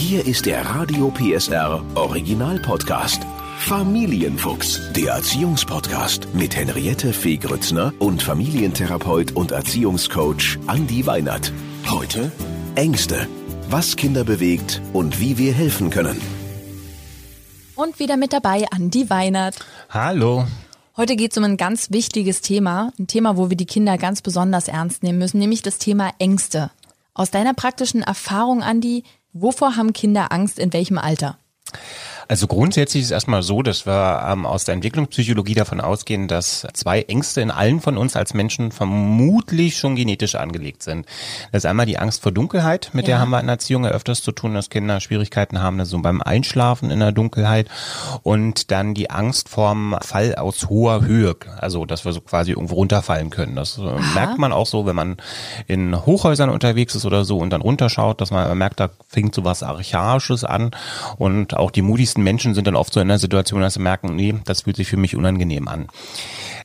Hier ist der Radio PSR Original Podcast. Familienfuchs, der Erziehungspodcast mit Henriette Fee Grützner und Familientherapeut und Erziehungscoach Andi Weinert. Heute Ängste. Was Kinder bewegt und wie wir helfen können. Und wieder mit dabei Andi Weinert. Hallo. Heute geht es um ein ganz wichtiges Thema, ein Thema, wo wir die Kinder ganz besonders ernst nehmen müssen, nämlich das Thema Ängste. Aus deiner praktischen Erfahrung, Andi, wovor haben Kinder Angst in welchem Alter? Also grundsätzlich ist es erstmal so, dass wir ähm, aus der Entwicklungspsychologie davon ausgehen, dass zwei Ängste in allen von uns als Menschen vermutlich schon genetisch angelegt sind. Das ist einmal die Angst vor Dunkelheit, mit ja. der haben wir in Erziehung ja öfters zu tun, dass Kinder Schwierigkeiten haben, so beim Einschlafen in der Dunkelheit und dann die Angst vorm Fall aus hoher Höhe, also dass wir so quasi irgendwo runterfallen können. Das äh, merkt man auch so, wenn man in Hochhäusern unterwegs ist oder so und dann runterschaut, dass man merkt, da fängt so was Archaisches an und auch die mutigsten meisten Menschen sind dann oft so in der Situation, dass sie merken, nee, das fühlt sich für mich unangenehm an.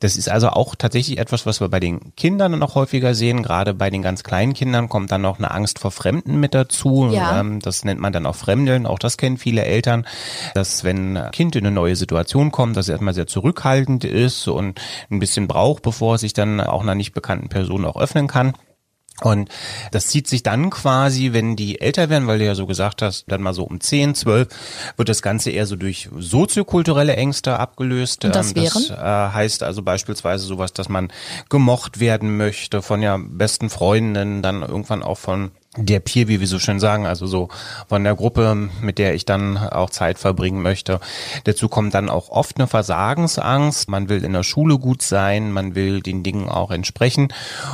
Das ist also auch tatsächlich etwas, was wir bei den Kindern noch häufiger sehen. Gerade bei den ganz kleinen Kindern kommt dann noch eine Angst vor Fremden mit dazu. Ja. Ähm, das nennt man dann auch Fremdeln. Auch das kennen viele Eltern, dass wenn ein Kind in eine neue Situation kommt, dass er erstmal sehr zurückhaltend ist und ein bisschen braucht, bevor er sich dann auch einer nicht bekannten Person auch öffnen kann. Und das zieht sich dann quasi, wenn die älter werden, weil du ja so gesagt hast, dann mal so um 10, 12, wird das Ganze eher so durch soziokulturelle Ängste abgelöst. Und das, ähm, das wären? Äh, heißt also beispielsweise sowas, dass man gemocht werden möchte von ja besten Freundinnen, dann irgendwann auch von der Peer, wie wir so schön sagen, also so von der Gruppe, mit der ich dann auch Zeit verbringen möchte. Dazu kommt dann auch oft eine Versagensangst. Man will in der Schule gut sein, man will den Dingen auch entsprechen.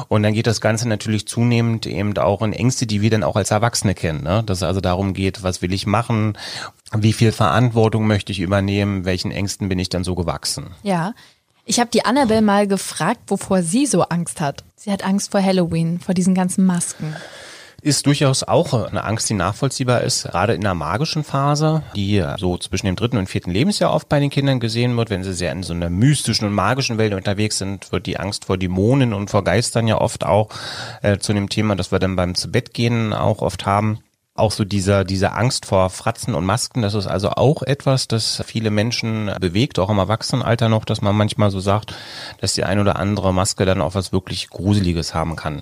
Und dann geht das Ganze natürlich zunehmend eben auch in Ängste, die wir dann auch als Erwachsene kennen. Ne? Dass es also darum geht, was will ich machen, wie viel Verantwortung möchte ich übernehmen, welchen Ängsten bin ich dann so gewachsen. Ja. Ich habe die Annabelle mal gefragt, wovor sie so Angst hat. Sie hat Angst vor Halloween, vor diesen ganzen Masken ist durchaus auch eine Angst, die nachvollziehbar ist, gerade in der magischen Phase, die so zwischen dem dritten und vierten Lebensjahr oft bei den Kindern gesehen wird. Wenn sie sehr in so einer mystischen und magischen Welt unterwegs sind, wird die Angst vor Dämonen und vor Geistern ja oft auch äh, zu dem Thema, das wir dann beim Zubettgehen auch oft haben auch so dieser, diese Angst vor Fratzen und Masken, das ist also auch etwas, das viele Menschen bewegt, auch im Erwachsenenalter noch, dass man manchmal so sagt, dass die ein oder andere Maske dann auch was wirklich Gruseliges haben kann.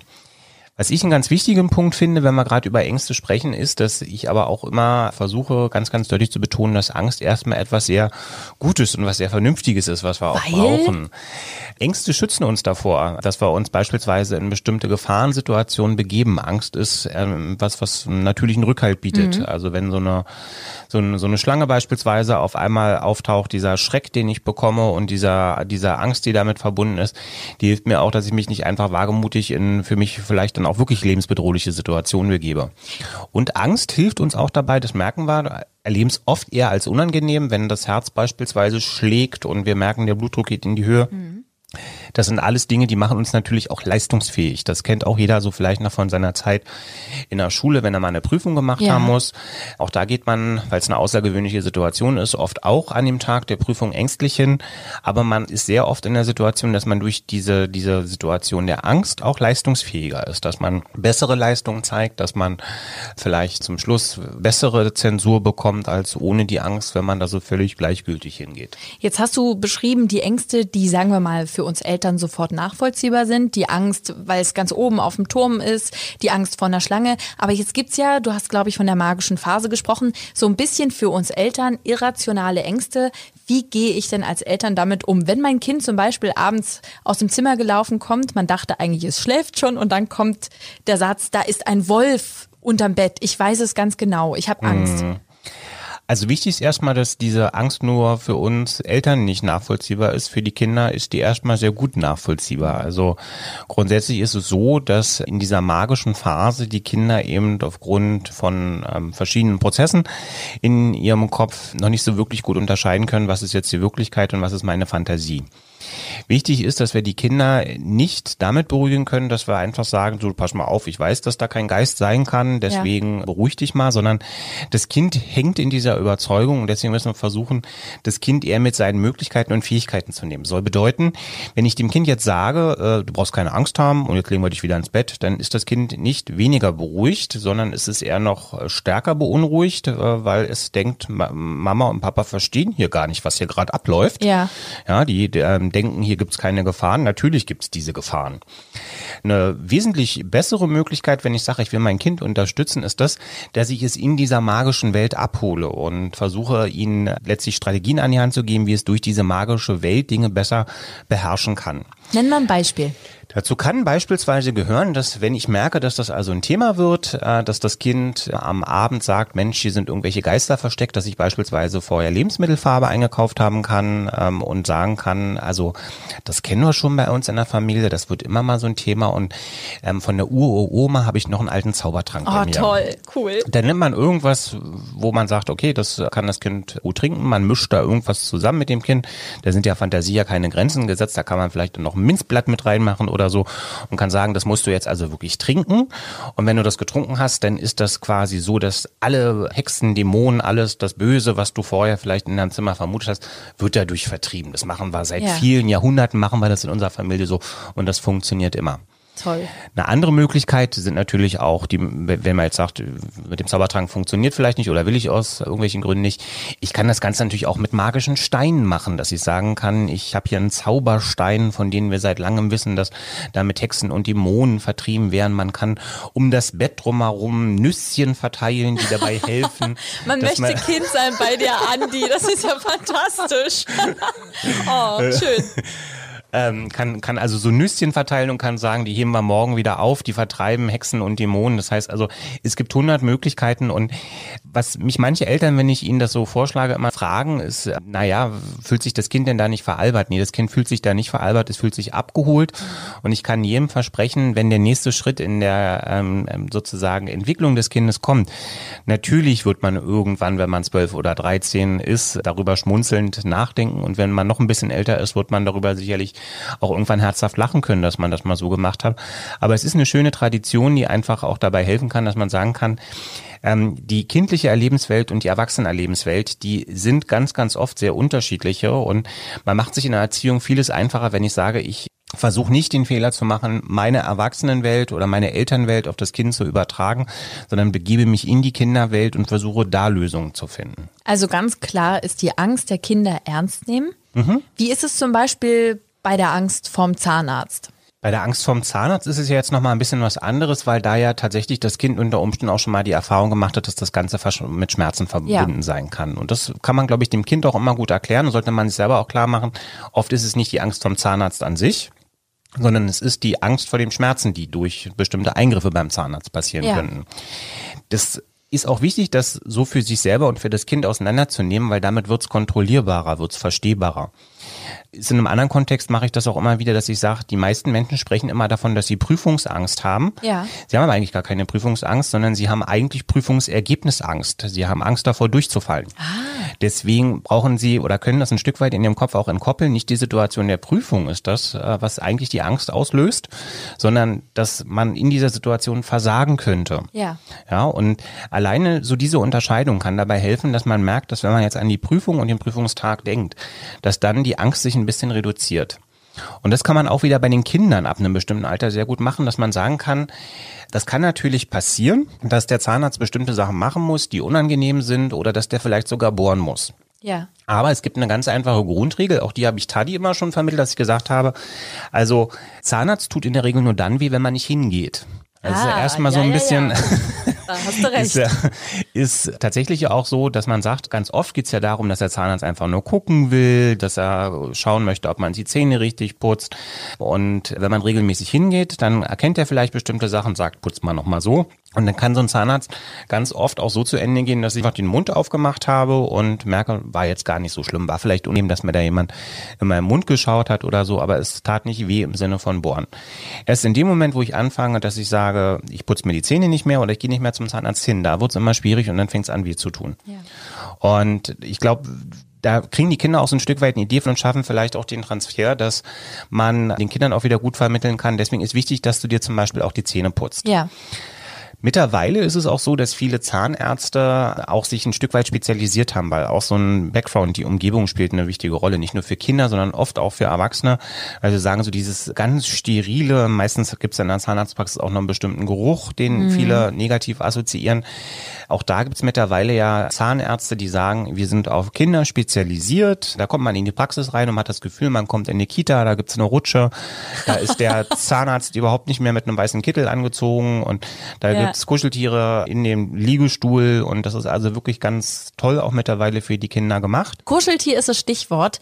Was ich einen ganz wichtigen Punkt finde, wenn wir gerade über Ängste sprechen, ist, dass ich aber auch immer versuche, ganz, ganz deutlich zu betonen, dass Angst erstmal etwas sehr Gutes und was sehr Vernünftiges ist, was wir auch Weil? brauchen. Ängste schützen uns davor, dass wir uns beispielsweise in bestimmte Gefahrensituationen begeben. Angst ist ähm, was, was einen natürlichen Rückhalt bietet. Mhm. Also wenn so eine, so eine, so eine Schlange beispielsweise auf einmal auftaucht, dieser Schreck, den ich bekomme und dieser, dieser Angst, die damit verbunden ist, die hilft mir auch, dass ich mich nicht einfach wagemutig in für mich vielleicht dann auch wirklich lebensbedrohliche Situationen begebe. Und Angst hilft uns auch dabei, das merken wir, erleben es oft eher als unangenehm, wenn das Herz beispielsweise schlägt und wir merken, der Blutdruck geht in die Höhe. Mhm. Das sind alles Dinge, die machen uns natürlich auch leistungsfähig. Das kennt auch jeder so vielleicht noch von seiner Zeit in der Schule, wenn er mal eine Prüfung gemacht ja. haben muss. Auch da geht man, weil es eine außergewöhnliche Situation ist, oft auch an dem Tag der Prüfung ängstlich hin. Aber man ist sehr oft in der Situation, dass man durch diese, diese Situation der Angst auch leistungsfähiger ist, dass man bessere Leistungen zeigt, dass man vielleicht zum Schluss bessere Zensur bekommt als ohne die Angst, wenn man da so völlig gleichgültig hingeht. Jetzt hast du beschrieben, die Ängste, die sagen wir mal für uns Eltern sofort nachvollziehbar sind. Die Angst, weil es ganz oben auf dem Turm ist, die Angst vor einer Schlange. Aber jetzt gibt's ja, du hast glaube ich von der magischen Phase gesprochen, so ein bisschen für uns Eltern irrationale Ängste. Wie gehe ich denn als Eltern damit um, wenn mein Kind zum Beispiel abends aus dem Zimmer gelaufen kommt, man dachte eigentlich, es schläft schon und dann kommt der Satz, da ist ein Wolf unterm Bett. Ich weiß es ganz genau. Ich habe Angst. Mhm. Also wichtig ist erstmal, dass diese Angst nur für uns Eltern nicht nachvollziehbar ist. Für die Kinder ist die erstmal sehr gut nachvollziehbar. Also grundsätzlich ist es so, dass in dieser magischen Phase die Kinder eben aufgrund von ähm, verschiedenen Prozessen in ihrem Kopf noch nicht so wirklich gut unterscheiden können, was ist jetzt die Wirklichkeit und was ist meine Fantasie. Wichtig ist, dass wir die Kinder nicht damit beruhigen können, dass wir einfach sagen, so pass mal auf, ich weiß, dass da kein Geist sein kann, deswegen ja. beruhig dich mal, sondern das Kind hängt in dieser Überzeugung und deswegen müssen wir versuchen, das Kind eher mit seinen Möglichkeiten und Fähigkeiten zu nehmen. Soll bedeuten, wenn ich dem Kind jetzt sage, äh, du brauchst keine Angst haben und jetzt legen wir dich wieder ins Bett, dann ist das Kind nicht weniger beruhigt, sondern es ist eher noch stärker beunruhigt, äh, weil es denkt, Mama und Papa verstehen hier gar nicht, was hier gerade abläuft. Ja. Ja, die, die denken, hier gibt's keine Gefahren. Natürlich gibt's diese Gefahren. Eine wesentlich bessere Möglichkeit, wenn ich sage, ich will mein Kind unterstützen, ist das, dass ich es in dieser magischen Welt abhole und versuche, ihnen letztlich Strategien an die Hand zu geben, wie es durch diese magische Welt Dinge besser beherrschen kann. Nenn mal ein Beispiel. Dazu kann beispielsweise gehören, dass wenn ich merke, dass das also ein Thema wird, äh, dass das Kind am Abend sagt, Mensch, hier sind irgendwelche Geister versteckt, dass ich beispielsweise vorher Lebensmittelfarbe eingekauft haben kann ähm, und sagen kann, also das kennen wir schon bei uns in der Familie, das wird immer mal so ein Thema und ähm, von der Uroma habe ich noch einen alten Zaubertrank oh, bei mir. toll, cool. Dann nimmt man irgendwas, wo man sagt, okay, das kann das Kind gut trinken, man mischt da irgendwas zusammen mit dem Kind, da sind ja Fantasie ja keine Grenzen gesetzt, da kann man vielleicht noch ein Minzblatt mit reinmachen oder so und kann sagen, das musst du jetzt also wirklich trinken. Und wenn du das getrunken hast, dann ist das quasi so, dass alle Hexen, Dämonen, alles das Böse, was du vorher vielleicht in deinem Zimmer vermutet hast, wird dadurch vertrieben. Das machen wir seit ja. vielen Jahrhunderten, machen wir das in unserer Familie so und das funktioniert immer. Toll. Eine andere Möglichkeit sind natürlich auch, die, wenn man jetzt sagt, mit dem Zaubertrank funktioniert vielleicht nicht oder will ich aus irgendwelchen Gründen nicht. Ich kann das Ganze natürlich auch mit magischen Steinen machen, dass ich sagen kann, ich habe hier einen Zauberstein, von denen wir seit langem wissen, dass damit Hexen und Dämonen vertrieben werden. Man kann um das Bett drumherum Nüsschen verteilen, die dabei helfen. man möchte man Kind sein bei dir, Andi. Das ist ja fantastisch. oh, schön ähm, kann, kann also so Nüsschen verteilen und kann sagen, die heben wir morgen wieder auf, die vertreiben Hexen und Dämonen. Das heißt also, es gibt hundert Möglichkeiten und was mich manche Eltern, wenn ich ihnen das so vorschlage, immer fragen, ist, naja, fühlt sich das Kind denn da nicht veralbert? Nee, das Kind fühlt sich da nicht veralbert, es fühlt sich abgeholt und ich kann jedem versprechen, wenn der nächste Schritt in der ähm, ähm sozusagen Entwicklung des Kindes kommt, natürlich wird man irgendwann, wenn man zwölf oder dreizehn ist, darüber schmunzelnd nachdenken und wenn man noch ein bisschen älter ist, wird man darüber sicherlich auch irgendwann herzhaft lachen können, dass man das mal so gemacht hat. Aber es ist eine schöne Tradition, die einfach auch dabei helfen kann, dass man sagen kann, ähm, die kindliche Erlebenswelt und die Erwachsenenerlebenswelt, die sind ganz, ganz oft sehr unterschiedliche und man macht sich in der Erziehung vieles einfacher, wenn ich sage, ich versuche nicht den Fehler zu machen, meine Erwachsenenwelt oder meine Elternwelt auf das Kind zu übertragen, sondern begebe mich in die Kinderwelt und versuche da Lösungen zu finden. Also ganz klar ist die Angst der Kinder ernst nehmen. Mhm. Wie ist es zum Beispiel bei der Angst vorm Zahnarzt? Bei der Angst vorm Zahnarzt ist es ja jetzt nochmal ein bisschen was anderes, weil da ja tatsächlich das Kind unter Umständen auch schon mal die Erfahrung gemacht hat, dass das Ganze mit Schmerzen verbunden ja. sein kann. Und das kann man, glaube ich, dem Kind auch immer gut erklären und sollte man sich selber auch klar machen. Oft ist es nicht die Angst vom Zahnarzt an sich, sondern es ist die Angst vor den Schmerzen, die durch bestimmte Eingriffe beim Zahnarzt passieren ja. könnten. Das ist auch wichtig, das so für sich selber und für das Kind auseinanderzunehmen, weil damit wird es kontrollierbarer, wird es verstehbarer ist in einem anderen Kontext mache ich das auch immer wieder, dass ich sage, die meisten Menschen sprechen immer davon, dass sie Prüfungsangst haben. Ja. Sie haben aber eigentlich gar keine Prüfungsangst, sondern sie haben eigentlich Prüfungsergebnisangst. Sie haben Angst davor durchzufallen. Ah. Deswegen brauchen sie oder können das ein Stück weit in ihrem Kopf auch entkoppeln. Nicht die Situation der Prüfung ist das, äh, was eigentlich die Angst auslöst, sondern dass man in dieser Situation versagen könnte. Ja. Ja, und alleine so diese Unterscheidung kann dabei helfen, dass man merkt, dass wenn man jetzt an die Prüfung und den Prüfungstag denkt, dass dann die Angst sich ein bisschen reduziert. Und das kann man auch wieder bei den Kindern ab einem bestimmten Alter sehr gut machen, dass man sagen kann, das kann natürlich passieren, dass der Zahnarzt bestimmte Sachen machen muss, die unangenehm sind oder dass der vielleicht sogar bohren muss. Ja. Aber es gibt eine ganz einfache Grundregel, auch die habe ich Tadi immer schon vermittelt, dass ich gesagt habe, also Zahnarzt tut in der Regel nur dann weh, wenn man nicht hingeht. Also ah, erstmal ja, so ein bisschen. Ja, ja. Da hast du recht. ist, ist tatsächlich auch so, dass man sagt, ganz oft geht's ja darum, dass der Zahnarzt einfach nur gucken will, dass er schauen möchte, ob man die Zähne richtig putzt. Und wenn man regelmäßig hingeht, dann erkennt er vielleicht bestimmte Sachen, sagt, putzt man nochmal so. Und dann kann so ein Zahnarzt ganz oft auch so zu Ende gehen, dass ich einfach den Mund aufgemacht habe und merke, war jetzt gar nicht so schlimm. War vielleicht unangenehm, dass mir da jemand in meinen Mund geschaut hat oder so, aber es tat nicht weh im Sinne von bohren. Erst in dem Moment, wo ich anfange, dass ich sage, ich putze mir die Zähne nicht mehr oder ich gehe nicht mehr zum Zahnarzt hin, da wird es immer schwierig und dann fängt es an, weh zu tun. Ja. Und ich glaube, da kriegen die Kinder auch so ein Stück weit eine Idee von und schaffen vielleicht auch den Transfer, dass man den Kindern auch wieder gut vermitteln kann. Deswegen ist wichtig, dass du dir zum Beispiel auch die Zähne putzt. Ja. Mittlerweile ist es auch so, dass viele Zahnärzte auch sich ein Stück weit spezialisiert haben, weil auch so ein Background, die Umgebung spielt eine wichtige Rolle, nicht nur für Kinder, sondern oft auch für Erwachsene. Also sagen so dieses ganz sterile, meistens gibt es in der Zahnarztpraxis auch noch einen bestimmten Geruch, den mhm. viele negativ assoziieren. Auch da gibt es mittlerweile ja Zahnärzte, die sagen, wir sind auf Kinder spezialisiert. Da kommt man in die Praxis rein und hat das Gefühl, man kommt in die Kita, da gibt's eine Rutsche, da ist der Zahnarzt überhaupt nicht mehr mit einem weißen Kittel angezogen und da ja. Gibt's Kuscheltiere in dem Liegestuhl und das ist also wirklich ganz toll auch mittlerweile für die Kinder gemacht. Kuscheltier ist das Stichwort.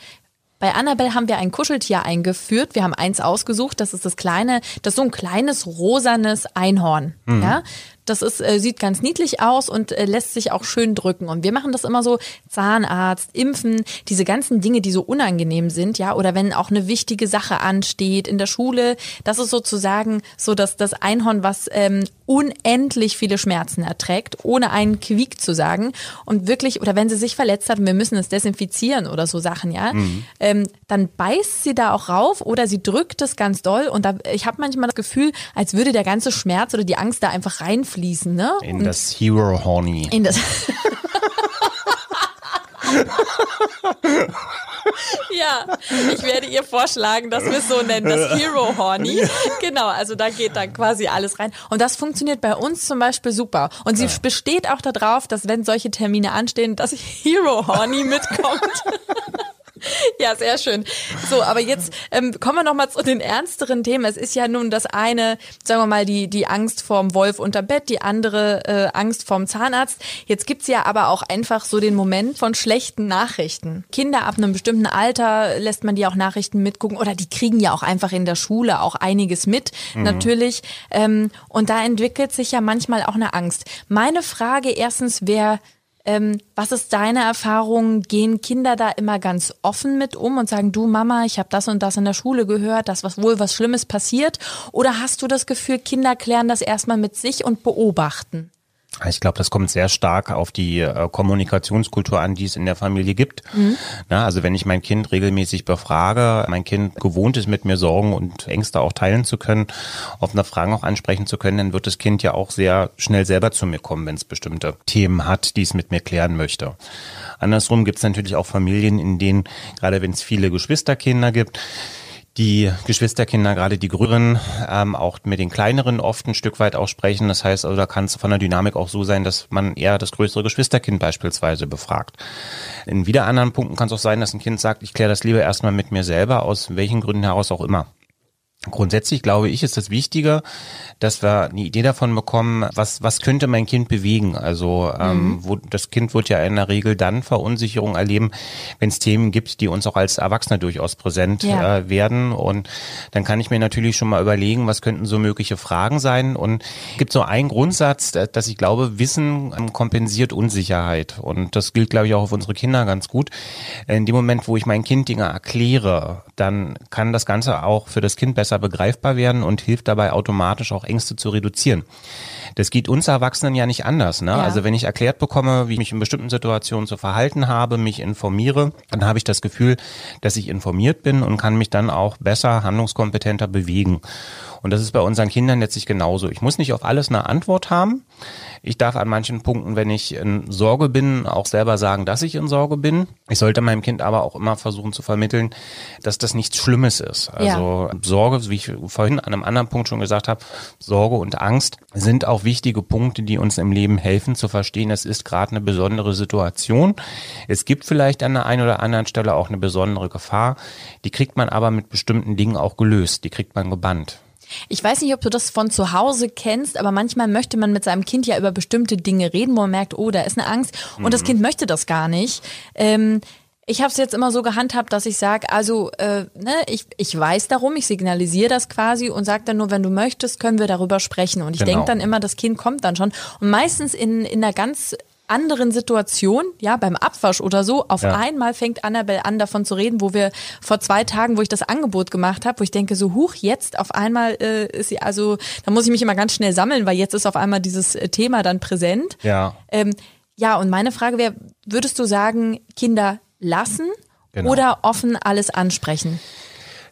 Bei Annabelle haben wir ein Kuscheltier eingeführt. Wir haben eins ausgesucht. Das ist das kleine, das ist so ein kleines rosanes Einhorn. Mhm. Ja, das ist, äh, sieht ganz niedlich aus und äh, lässt sich auch schön drücken. Und wir machen das immer so, Zahnarzt, Impfen, diese ganzen Dinge, die so unangenehm sind, ja, oder wenn auch eine wichtige Sache ansteht in der Schule, das ist sozusagen so, dass das Einhorn, was ähm, unendlich viele Schmerzen erträgt, ohne einen Quiek zu sagen. Und wirklich, oder wenn sie sich verletzt hat und wir müssen es desinfizieren oder so Sachen, ja, mhm. ähm, dann beißt sie da auch rauf oder sie drückt es ganz doll. Und da, ich habe manchmal das Gefühl, als würde der ganze Schmerz oder die Angst da einfach reinfließen fließen, ne? In das Hero Horny. In das. ja, ich werde ihr vorschlagen, dass wir es so nennen, das Hero Horny. Genau, also da geht dann quasi alles rein. Und das funktioniert bei uns zum Beispiel super. Und sie besteht auch darauf, dass wenn solche Termine anstehen, dass Hero Horny mitkommt. Ja, sehr schön. So, aber jetzt ähm, kommen wir noch mal zu den ernsteren Themen. Es ist ja nun das eine, sagen wir mal, die, die Angst vorm Wolf unter Bett, die andere äh, Angst vorm Zahnarzt. Jetzt gibt's ja aber auch einfach so den Moment von schlechten Nachrichten. Kinder ab einem bestimmten Alter lässt man die auch Nachrichten mitgucken oder die kriegen ja auch einfach in der Schule auch einiges mit, mhm. natürlich. Ähm, und da entwickelt sich ja manchmal auch eine Angst. Meine Frage erstens, wer ähm, was ist deine Erfahrung? Gehen Kinder da immer ganz offen mit um und sagen, du Mama, ich habe das und das in der Schule gehört, dass was wohl was Schlimmes passiert? Oder hast du das Gefühl, Kinder klären das erstmal mit sich und beobachten? Ich glaube, das kommt sehr stark auf die äh, Kommunikationskultur an, die es in der Familie gibt. Mhm. Na, also wenn ich mein Kind regelmäßig befrage, mein Kind gewohnt ist, mit mir Sorgen und Ängste auch teilen zu können, offene Fragen auch ansprechen zu können, dann wird das Kind ja auch sehr schnell selber zu mir kommen, wenn es bestimmte Themen hat, die es mit mir klären möchte. Andersrum gibt es natürlich auch Familien, in denen, gerade wenn es viele Geschwisterkinder gibt, die Geschwisterkinder, gerade die Größeren, ähm, auch mit den kleineren oft ein Stück weit auch sprechen. Das heißt, also da kann es von der Dynamik auch so sein, dass man eher das größere Geschwisterkind beispielsweise befragt. In wieder anderen Punkten kann es auch sein, dass ein Kind sagt, ich kläre das lieber erstmal mit mir selber, aus welchen Gründen heraus auch immer. Grundsätzlich glaube ich, ist das Wichtige, dass wir eine Idee davon bekommen, was, was könnte mein Kind bewegen. Also ähm, mhm. wo, das Kind wird ja in der Regel dann Verunsicherung erleben, wenn es Themen gibt, die uns auch als Erwachsene durchaus präsent ja. äh, werden. Und dann kann ich mir natürlich schon mal überlegen, was könnten so mögliche Fragen sein. Und es gibt so einen Grundsatz, dass ich glaube, Wissen ähm, kompensiert Unsicherheit. Und das gilt, glaube ich, auch auf unsere Kinder ganz gut. In dem Moment, wo ich mein Kind Dinge erkläre, dann kann das Ganze auch für das Kind besser besser begreifbar werden und hilft dabei automatisch auch Ängste zu reduzieren. Das geht uns Erwachsenen ja nicht anders. Ne? Ja. Also wenn ich erklärt bekomme, wie ich mich in bestimmten Situationen zu verhalten habe, mich informiere, dann habe ich das Gefühl, dass ich informiert bin und kann mich dann auch besser, handlungskompetenter bewegen. Und das ist bei unseren Kindern letztlich genauso. Ich muss nicht auf alles eine Antwort haben. Ich darf an manchen Punkten, wenn ich in Sorge bin, auch selber sagen, dass ich in Sorge bin. Ich sollte meinem Kind aber auch immer versuchen zu vermitteln, dass das nichts Schlimmes ist. Also ja. Sorge, wie ich vorhin an einem anderen Punkt schon gesagt habe, Sorge und Angst sind auch wichtige Punkte, die uns im Leben helfen zu verstehen, es ist gerade eine besondere Situation. Es gibt vielleicht an der einen oder anderen Stelle auch eine besondere Gefahr. Die kriegt man aber mit bestimmten Dingen auch gelöst. Die kriegt man gebannt. Ich weiß nicht, ob du das von zu Hause kennst, aber manchmal möchte man mit seinem Kind ja über bestimmte Dinge reden, wo man merkt, oh, da ist eine Angst und mhm. das Kind möchte das gar nicht. Ähm, ich habe es jetzt immer so gehandhabt, dass ich sage, also äh, ne, ich, ich weiß darum, ich signalisiere das quasi und sage dann nur, wenn du möchtest, können wir darüber sprechen. Und ich genau. denke dann immer, das Kind kommt dann schon. Und meistens in, in einer ganz anderen Situation, ja, beim Abwasch oder so, auf ja. einmal fängt Annabelle an, davon zu reden, wo wir vor zwei Tagen, wo ich das Angebot gemacht habe, wo ich denke, so huch, jetzt auf einmal äh, ist sie, also, da muss ich mich immer ganz schnell sammeln, weil jetzt ist auf einmal dieses äh, Thema dann präsent. Ja. Ähm, ja, und meine Frage wäre, würdest du sagen, Kinder lassen genau. oder offen alles ansprechen?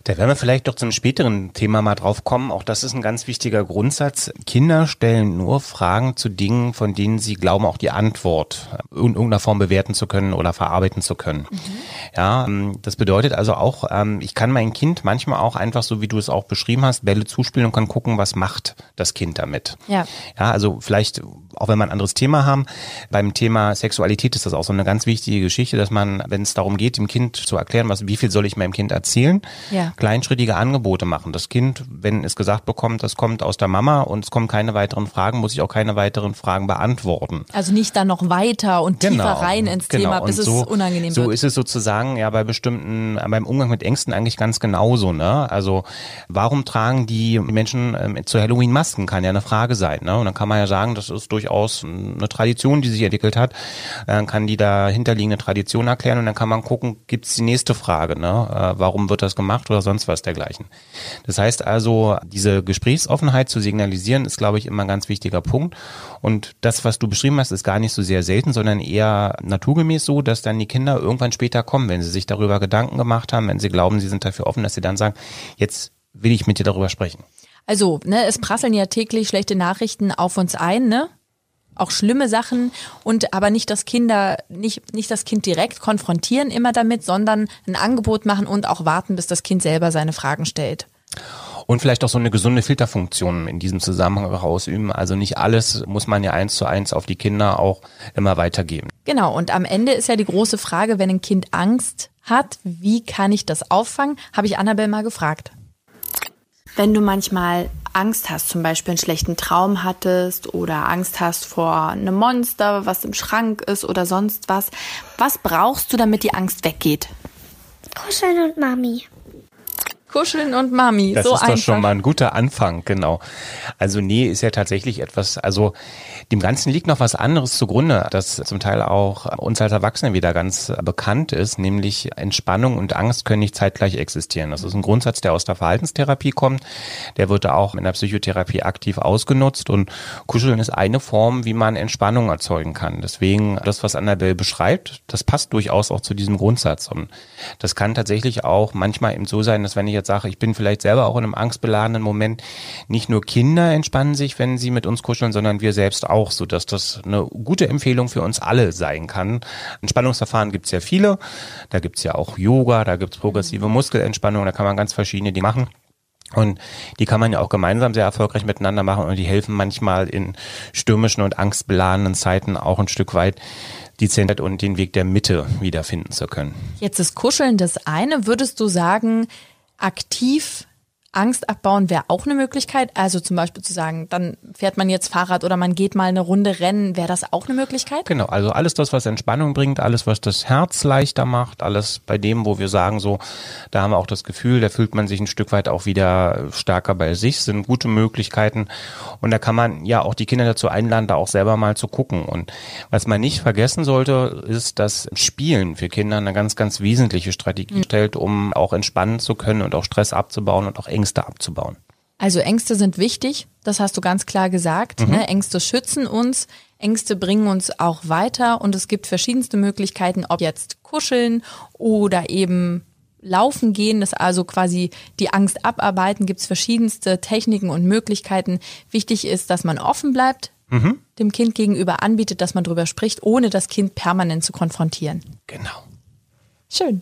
Da werden wir vielleicht doch zum späteren Thema mal drauf kommen. Auch das ist ein ganz wichtiger Grundsatz. Kinder stellen nur Fragen zu Dingen, von denen sie glauben, auch die Antwort in irgendeiner Form bewerten zu können oder verarbeiten zu können. Mhm. Ja, ähm, das bedeutet also auch, ähm, ich kann mein Kind manchmal auch einfach so, wie du es auch beschrieben hast, Bälle zuspielen und kann gucken, was macht das Kind damit. Ja. Ja, also vielleicht, auch wenn wir ein anderes Thema haben, beim Thema Sexualität ist das auch so eine ganz wichtige Geschichte, dass man, wenn es darum geht, dem Kind zu erklären, was, wie viel soll ich meinem Kind erzählen, ja kleinschrittige Angebote machen. Das Kind, wenn es gesagt bekommt, das kommt aus der Mama und es kommen keine weiteren Fragen, muss ich auch keine weiteren Fragen beantworten. Also nicht dann noch weiter und genau, tiefer rein ins genau. Thema, bis so, es unangenehm so wird. So ist es sozusagen ja bei bestimmten, beim Umgang mit Ängsten eigentlich ganz genauso. Ne? Also warum tragen die Menschen ähm, zu Halloween Masken? Kann ja eine Frage sein. Ne? Und dann kann man ja sagen, das ist durchaus eine Tradition, die sich entwickelt hat. Dann kann die dahinterliegende Tradition erklären und dann kann man gucken, gibt es die nächste Frage. Ne? Äh, warum wird das gemacht oder sonst was dergleichen. Das heißt also, diese Gesprächsoffenheit zu signalisieren, ist, glaube ich, immer ein ganz wichtiger Punkt. Und das, was du beschrieben hast, ist gar nicht so sehr selten, sondern eher naturgemäß so, dass dann die Kinder irgendwann später kommen, wenn sie sich darüber Gedanken gemacht haben, wenn sie glauben, sie sind dafür offen, dass sie dann sagen, jetzt will ich mit dir darüber sprechen. Also, ne, es prasseln ja täglich schlechte Nachrichten auf uns ein, ne? Auch schlimme Sachen und aber nicht das Kinder, nicht, nicht das Kind direkt konfrontieren immer damit, sondern ein Angebot machen und auch warten, bis das Kind selber seine Fragen stellt. Und vielleicht auch so eine gesunde Filterfunktion in diesem Zusammenhang ausüben. Also nicht alles muss man ja eins zu eins auf die Kinder auch immer weitergeben. Genau. Und am Ende ist ja die große Frage, wenn ein Kind Angst hat, wie kann ich das auffangen? Habe ich Annabelle mal gefragt. Wenn du manchmal Angst hast, zum Beispiel einen schlechten Traum hattest oder Angst hast vor einem Monster, was im Schrank ist oder sonst was, was brauchst du, damit die Angst weggeht? Kuscheln und Mami. Kuscheln und Mami. Das so ist einfach. doch schon mal ein guter Anfang, genau. Also Nähe ist ja tatsächlich etwas, also dem Ganzen liegt noch was anderes zugrunde, das zum Teil auch uns als Erwachsene wieder ganz bekannt ist, nämlich Entspannung und Angst können nicht zeitgleich existieren. Das ist ein Grundsatz, der aus der Verhaltenstherapie kommt. Der wird auch in der Psychotherapie aktiv ausgenutzt und Kuscheln ist eine Form, wie man Entspannung erzeugen kann. Deswegen das, was Annabelle beschreibt, das passt durchaus auch zu diesem Grundsatz. Und das kann tatsächlich auch manchmal eben so sein, dass wenn ich jetzt sage, ich bin vielleicht selber auch in einem angstbeladenen Moment, nicht nur Kinder entspannen sich, wenn sie mit uns kuscheln, sondern wir selbst auch, so dass das eine gute Empfehlung für uns alle sein kann. Entspannungsverfahren gibt es ja viele. Da gibt es ja auch Yoga, da gibt es progressive Muskelentspannung, da kann man ganz verschiedene die machen. Und die kann man ja auch gemeinsam sehr erfolgreich miteinander machen und die helfen manchmal in stürmischen und angstbeladenen Zeiten auch ein Stück weit die Zentrum und den Weg der Mitte wiederfinden zu können. Jetzt ist Kuscheln das eine. Würdest du sagen, aktiv Angst abbauen wäre auch eine Möglichkeit. Also zum Beispiel zu sagen, dann fährt man jetzt Fahrrad oder man geht mal eine Runde rennen, wäre das auch eine Möglichkeit? Genau, also alles das, was Entspannung bringt, alles, was das Herz leichter macht, alles bei dem, wo wir sagen, so, da haben wir auch das Gefühl, da fühlt man sich ein Stück weit auch wieder stärker bei sich, sind gute Möglichkeiten. Und da kann man ja auch die Kinder dazu einladen, da auch selber mal zu gucken. Und was man nicht vergessen sollte, ist, dass Spielen für Kinder eine ganz, ganz wesentliche Strategie mhm. stellt, um auch entspannen zu können und auch Stress abzubauen und auch Ängste Ängste abzubauen? Also Ängste sind wichtig, das hast du ganz klar gesagt. Mhm. Ne? Ängste schützen uns, Ängste bringen uns auch weiter und es gibt verschiedenste Möglichkeiten, ob jetzt kuscheln oder eben laufen gehen, das also quasi die Angst abarbeiten, gibt es verschiedenste Techniken und Möglichkeiten. Wichtig ist, dass man offen bleibt, mhm. dem Kind gegenüber anbietet, dass man drüber spricht, ohne das Kind permanent zu konfrontieren. Genau. Schön.